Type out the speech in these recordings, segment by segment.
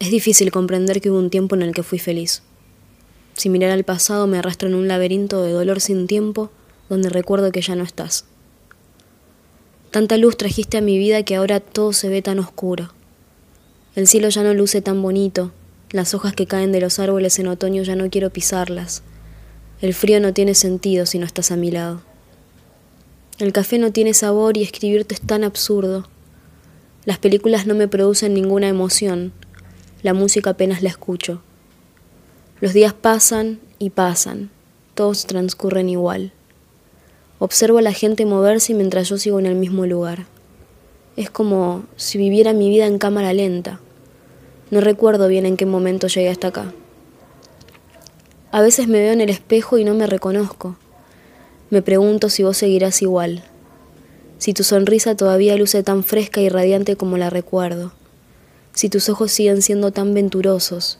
Es difícil comprender que hubo un tiempo en el que fui feliz. Si mirar al pasado me arrastro en un laberinto de dolor sin tiempo donde recuerdo que ya no estás. Tanta luz trajiste a mi vida que ahora todo se ve tan oscuro. El cielo ya no luce tan bonito, las hojas que caen de los árboles en otoño ya no quiero pisarlas. El frío no tiene sentido si no estás a mi lado. El café no tiene sabor y escribirte es tan absurdo. Las películas no me producen ninguna emoción, la música apenas la escucho. Los días pasan y pasan, todos transcurren igual. Observo a la gente moverse mientras yo sigo en el mismo lugar. Es como si viviera mi vida en cámara lenta. No recuerdo bien en qué momento llegué hasta acá. A veces me veo en el espejo y no me reconozco. Me pregunto si vos seguirás igual, si tu sonrisa todavía luce tan fresca y radiante como la recuerdo, si tus ojos siguen siendo tan venturosos,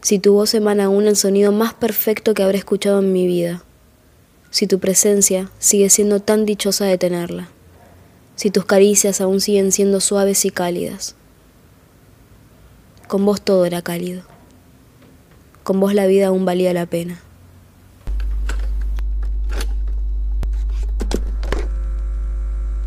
si tu voz emana aún el sonido más perfecto que habré escuchado en mi vida, si tu presencia sigue siendo tan dichosa de tenerla, si tus caricias aún siguen siendo suaves y cálidas. Con vos todo era cálido, con vos la vida aún valía la pena.